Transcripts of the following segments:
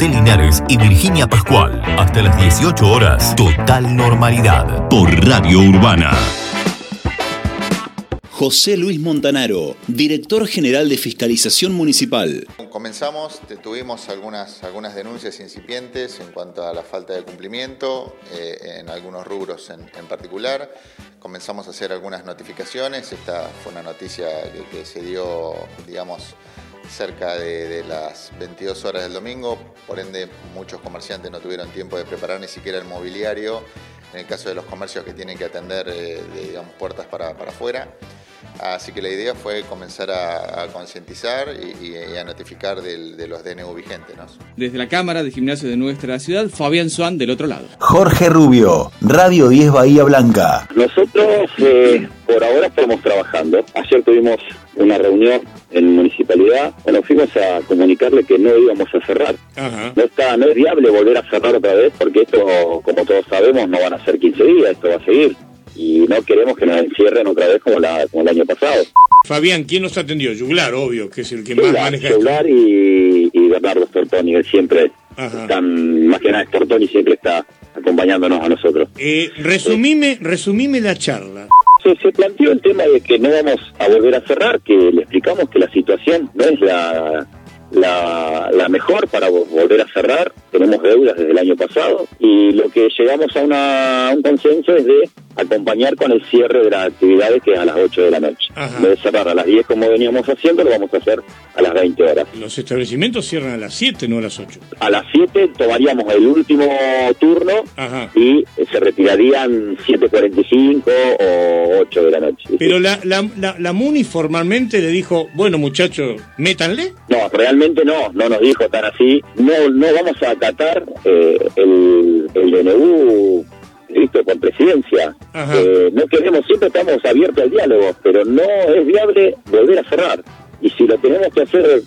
José Linares y Virginia Pascual. Hasta las 18 horas, total normalidad. Por Radio Urbana. José Luis Montanaro, director general de Fiscalización Municipal. Comenzamos, tuvimos algunas, algunas denuncias incipientes en cuanto a la falta de cumplimiento, eh, en algunos rubros en, particular. Comenzamos a hacer algunas notificaciones. Esta fue una noticia que, se dio, digamos, cerca de, de, las 22 horas del domingo. Por ende, muchos comerciantes no tuvieron tiempo de preparar ni siquiera el mobiliario. En el caso de los comercios que tienen que atender, eh, digamos, puertas para, para afuera. Así que la idea fue comenzar a, concientizar y, a notificar de los DNU vigentes. Desde la Cámara de Gimnasio de nuestra ciudad, Fabián Swan del otro lado. Jorge Rubio, Radio 10 Bahía Blanca. Nosotros eh, por ahora estamos trabajando. Ayer tuvimos una reunión en municipalidad, bueno, fuimos a comunicarle que no íbamos a cerrar. No está, no es viable volver a cerrar otra vez porque esto, como todos sabemos, no van a ser 15 días, esto va a seguir y no queremos que nos encierren otra vez como, la, como el año pasado. Fabián, ¿quién nos atendió? Yuglar, obvio, que es el que más maneja Yuglar y, y, Bernardo Stortoni, él siempre, están, más que nada Stortoni siempre está acompañándonos a nosotros. Eh, resumime, resumime la charla. Se, se, planteó el tema de que no vamos a volver a cerrar, que le explicamos que la situación no es la, la, la mejor para volver a cerrar. Tenemos deudas desde el año pasado y lo que llegamos a, una, a un consenso es de acompañar con el cierre de las actividades que es a las 8 de la noche. En vez de cerrar a las 10 como veníamos haciendo, lo vamos a hacer a las 20 horas. Los establecimientos cierran a las 7, no a las 8. A las 7 tomaríamos el último turno y se retirarían 7.45 o 8 de la noche. Pero la, la, la, MUNI formalmente le dijo, bueno muchachos, métanle. No, realmente no, no nos dijo tan así. No, no vamos a acatar eh, el, el DNU listo, con presidencia. Eh, no queremos, siempre estamos abiertos al diálogo, pero no es viable volver a cerrar. Y si lo tenemos que hacer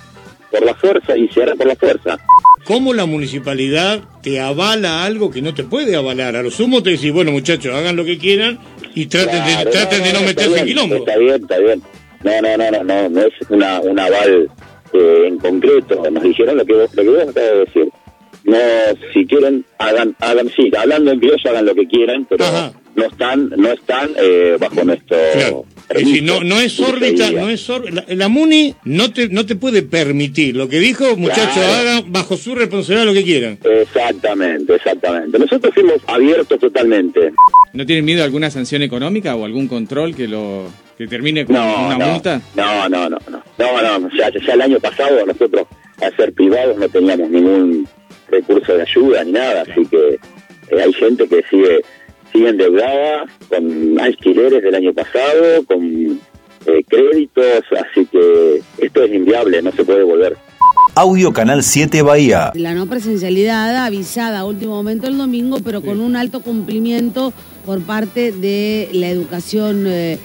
por la fuerza, y se hará por la fuerza. ¿Cómo la municipalidad te avala algo que no te puede avalar? A lo sumo te decís, bueno muchachos, hagan lo que quieran y traten, de, traten de no meterse en quilombo. Está bien, está bien. No, no, no, no, no, no es una, un aval eh, en concreto. Nos dijeron lo que, lo que vos acabas de decir no, si quieren, hagan, hagan, sí, hablando en criollo, hagan lo que quieran, pero no están, no están eh, bajo nuestro... no, no es órbita, no es la, MUNI no te, no te puede permitir. Lo que dijo, muchachos, hagan bajo su responsabilidad lo que quieran. Exactamente, exactamente. Nosotros fuimos abiertos totalmente. ¿No tienen miedo a alguna sanción económica o algún control que lo que termine con una multa? No, no, no, no. No, no, ya, ya el año pasado nosotros, a ser privados, no teníamos ningún recursos de ayuda ni nada, así que eh, hay gente que sigue, sigue endeudada con alquileres del año pasado, con eh, créditos, así que esto es inviable, no se puede volver. Audio Canal 7 Bahía. La no presencialidad avisada a último momento el domingo, pero con un alto cumplimiento por parte de la educación eh,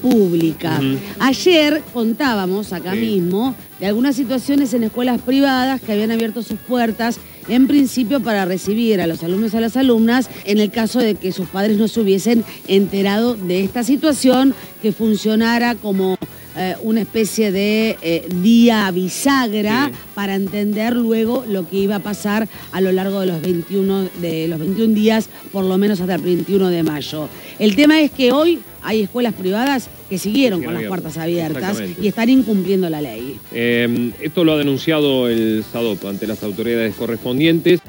pública. Ayer contábamos acá mismo de algunas situaciones en escuelas privadas que habían abierto sus puertas en principio para recibir a los alumnos y a las alumnas en el caso de que sus padres no se hubiesen enterado de esta situación, que funcionara como eh, una especie de eh, día bisagra para entender luego lo que iba a pasar a lo largo de los 21 de los 21 días, por lo menos hasta el 21 de mayo. El tema es que hoy hay escuelas privadas que siguieron con las puertas abiertas y están incumpliendo la ley. Em, esto lo ha denunciado el SADOP ante las autoridades correspondientes.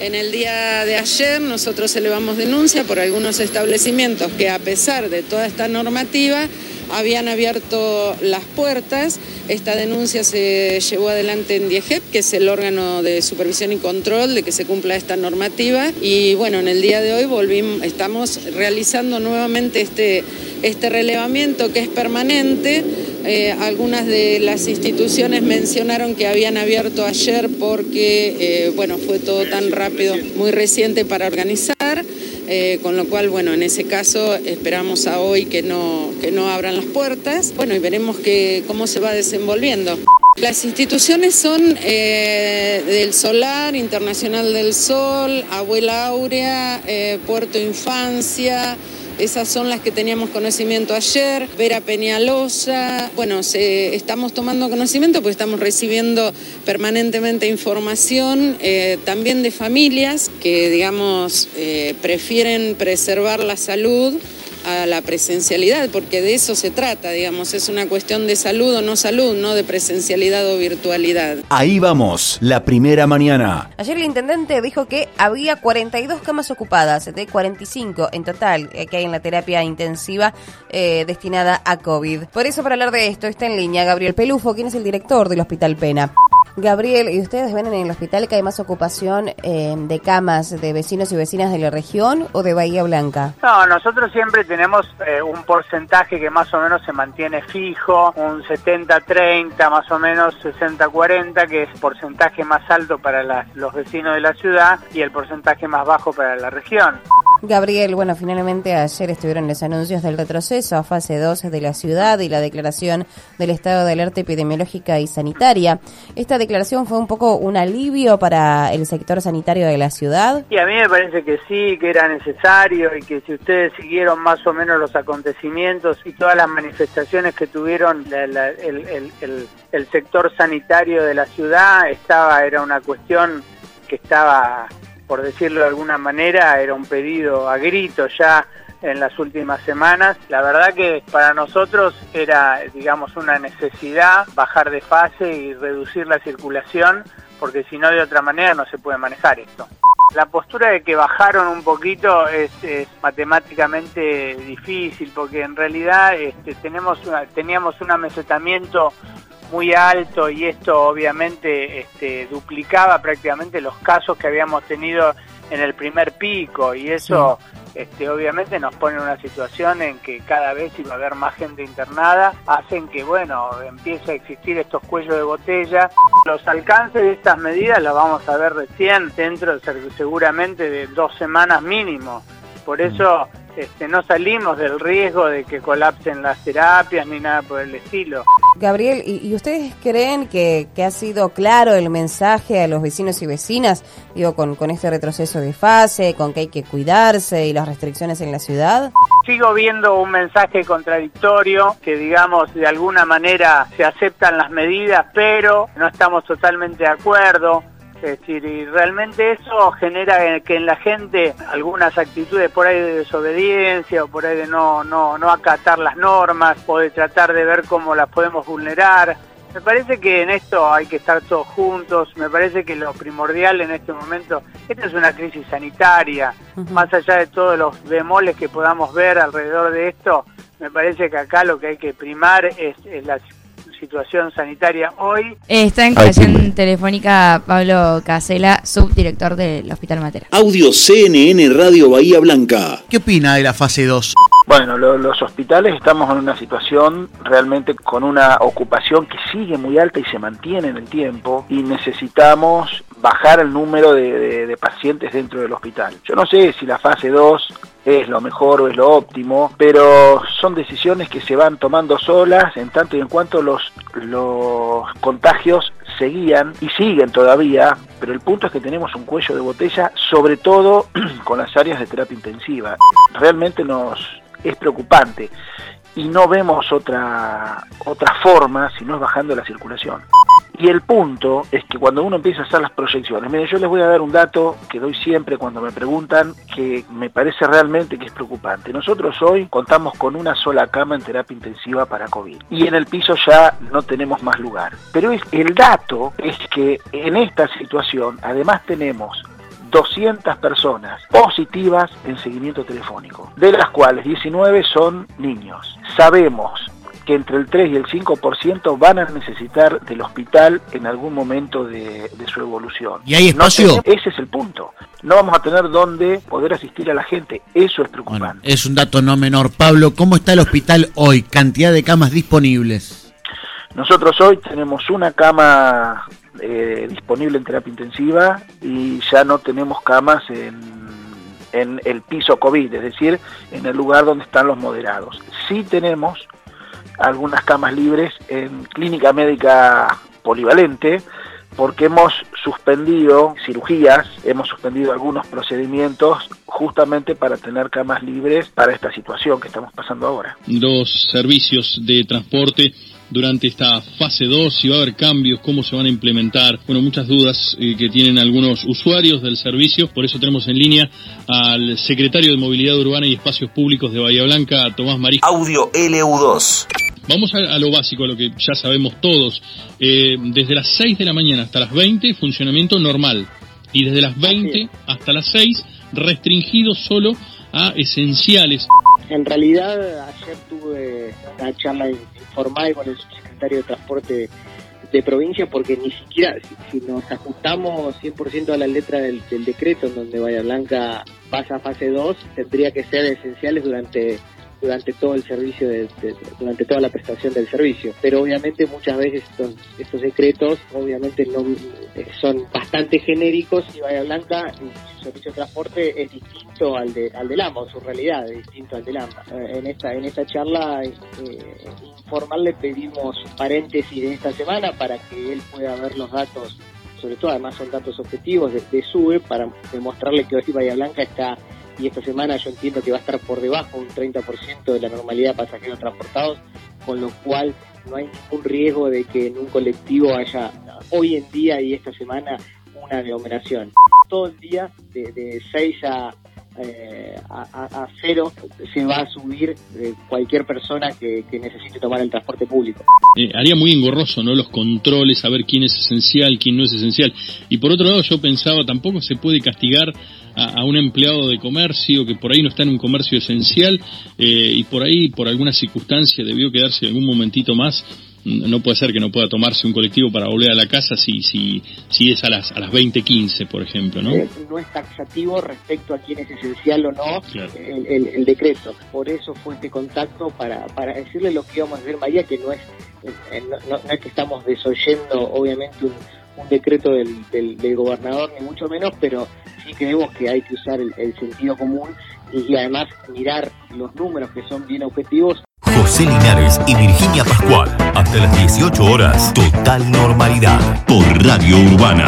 En el día de ayer nosotros elevamos denuncia por algunos establecimientos que a pesar de toda esta normativa habían abierto las puertas. Esta denuncia se llevó adelante en DIEGEP, que es el órgano de supervisión y control de que se cumpla esta normativa. Y bueno, en el día de hoy volvimos, estamos realizando nuevamente este, este relevamiento que es permanente. Eh, algunas de las instituciones mencionaron que habían abierto ayer porque, eh, bueno, fue todo tan rápido, muy reciente para organizar. Eh, con lo cual, bueno, en ese caso esperamos a hoy que no, que no abran las puertas, bueno, y veremos que, cómo se va desenvolviendo. Las instituciones son eh, del Solar, Internacional del Sol, Abuela Áurea, eh, Puerto Infancia, Esas son las que teníamos conocimiento ayer. Vera Peñalosa, bueno, estamos tomando conocimiento porque estamos recibiendo permanentemente información eh, también de familias que, digamos, eh, prefieren preservar la salud a la presencialidad, porque de eso se trata, digamos, es una cuestión de salud o no salud, no de presencialidad o virtualidad. Ahí vamos, la primera mañana. Ayer el intendente dijo que había 42 camas ocupadas, de 45 en total eh, que hay en la terapia intensiva eh, destinada a COVID. Por eso, para hablar de esto, está en línea Gabriel Pelufo, quien es el director del Hospital Pena. Gabriel, ¿y ustedes ven en el hospital que hay más ocupación eh, de camas de vecinos y vecinas de la región o de Bahía Blanca? No, nosotros siempre tenemos eh, un porcentaje que más o menos se mantiene fijo, un 70-30, más o menos 60-40, que es porcentaje más alto para los vecinos de la ciudad y el porcentaje más bajo para la región. Gabriel, bueno, finalmente ayer estuvieron los anuncios del retroceso a fase 2 de la ciudad y la declaración del estado de alerta epidemiológica y sanitaria. ¿Esta declaración fue un poco un alivio para el sector sanitario de la ciudad? Y a mí me parece que sí, que era necesario y que si ustedes siguieron más o menos los acontecimientos y todas las manifestaciones que tuvieron el sector sanitario de la ciudad, estaba, era una cuestión que estaba por decirlo de alguna manera, era un pedido a grito ya en las últimas semanas. La verdad que para nosotros era, digamos, una necesidad bajar de fase y reducir la circulación, porque si no de otra manera no se puede manejar esto. La postura de que bajaron un poquito es, matemáticamente difícil, porque en realidad este, tenemos teníamos un amesetamiento muy alto y esto obviamente este, duplicaba prácticamente los casos que habíamos tenido en el primer pico y eso este, obviamente nos pone en una situación en que cada vez iba a haber más gente internada, hacen que bueno empiece a existir estos cuellos de botella. Los alcances de estas medidas los vamos a ver recién dentro seguramente de dos semanas mínimo. Por mm. eso este, no salimos del riesgo de que colapsen las terapias ni nada por el estilo. Gabriel, ¿y, ustedes creen que, ha sido claro el mensaje a los vecinos y vecinas, digo, con, con este retroceso de fase, con que hay que cuidarse y las restricciones en la ciudad? Sigo viendo un mensaje contradictorio, que digamos de alguna manera se aceptan las medidas, pero no estamos totalmente de acuerdo. Es decir, y realmente eso genera que en la gente algunas actitudes por ahí de desobediencia o por ahí de no, no, no acatar las normas o de tratar de ver cómo las podemos vulnerar. Me parece que en esto hay que estar todos juntos, me parece que lo primordial en este momento, esta es una crisis sanitaria, más allá de todos los bemoles que podamos ver alrededor de esto, me parece que acá lo que hay que primar es, es la situación sanitaria hoy. Está en conexión telefónica Pablo Casela, subdirector del Hospital Matera. Audio CNN Radio Bahía Blanca. ¿Qué opina de la fase 2? Bueno, los hospitales estamos en una situación realmente con una ocupación que sigue muy alta y se mantiene en el tiempo y necesitamos bajar el número de, pacientes dentro del hospital. Yo no sé si la fase 2 es lo mejor o es lo óptimo, pero son decisiones que se van tomando solas en tanto y en cuanto los, los contagios seguían y siguen todavía, pero el punto es que tenemos un cuello de botella, sobre todo con las áreas de terapia intensiva. Realmente nos es preocupante y no vemos otra, otra forma si no es bajando la circulación. Y el punto es que cuando uno empieza a hacer las proyecciones, mire, yo les voy a dar un dato que doy siempre cuando me preguntan, que me parece realmente que es preocupante. Nosotros hoy contamos con una sola cama en terapia intensiva para COVID y en el piso ya no tenemos más lugar. Pero el dato es que en esta situación además tenemos 200 personas positivas en seguimiento telefónico, de las cuales 19 son niños. Sabemos que entre el 3 y el 5% van a necesitar del hospital en algún momento de, su evolución. ¿Y hay espacio? ese es el punto. No vamos a tener dónde poder asistir a la gente. Eso es preocupante. es un dato no menor. Pablo, ¿cómo está el hospital hoy? Cantidad de camas disponibles. Nosotros hoy tenemos una cama eh, disponible en terapia intensiva y ya no tenemos camas en, en el piso COVID, es decir, en el lugar donde están los moderados. Sí tenemos algunas camas libres en clínica médica polivalente porque hemos suspendido cirugías, hemos suspendido algunos procedimientos justamente para tener camas libres para esta situación que estamos pasando ahora. Los servicios de transporte durante esta fase 2, si va a haber cambios, cómo se van a implementar. Bueno, muchas dudas eh, que tienen algunos usuarios del servicio, por eso tenemos en línea al secretario de Movilidad Urbana y Espacios Públicos de Bahía Blanca, Tomás Marí. Audio LU2. Vamos a, a, lo básico, a lo que ya sabemos todos. Eh, desde las 6 de la mañana hasta las 20, funcionamiento normal. Y desde las 20 hasta las 6, restringido solo a esenciales. En realidad, ayer tuve una charla informal con el subsecretario de Transporte de provincia porque ni siquiera, si, si nos ajustamos 100% a la letra del, del, decreto en donde Bahía Blanca pasa a fase 2, tendría que ser esenciales durante durante todo el servicio, de, durante toda la prestación del servicio. Pero obviamente muchas veces estos, estos decretos obviamente no eh, son bastante genéricos y Bahía Blanca, su servicio de transporte es distinto al de al del AMBA, su realidad es distinto al del AMBA. Eh, en esta en esta charla eh, informal le pedimos paréntesis de esta semana para que él pueda ver los datos sobre todo además son datos objetivos de, de SUBE para demostrarle que hoy Bahía Blanca está y esta semana yo entiendo que va a estar por debajo un 30% de la normalidad de pasajeros transportados, con lo cual no hay ningún riesgo de que en un colectivo haya hoy en día y esta semana una aglomeración. Todo el día, de, de 6 a, eh, cero, se va a subir eh, cualquier persona que, que, necesite tomar el transporte público. Eh, haría muy engorroso, ¿no? Los controles, saber quién es esencial, quién no es esencial. Y por otro lado, yo pensaba, tampoco se puede castigar a, a, un empleado de comercio que por ahí no está en un comercio esencial eh, y por ahí, por alguna circunstancia, debió quedarse algún momentito más. No puede ser que no pueda tomarse un colectivo para volver a la casa si, si, si es a las, a las 20.15, por ejemplo, ¿no? No es taxativo respecto a quién es esencial o no claro. el, el, el, decreto. Por eso fue este contacto para, para decirle lo que íbamos a hacer María, que no es, no, no, no es que estamos desoyendo, obviamente, un, un decreto del, del, del, gobernador, ni mucho menos, pero sí creemos que hay que usar el, sentido común y, y, además mirar los números que son bien objetivos. José Linares y Virginia Pascual, hasta las 18 horas, total normalidad, por Radio Urbana.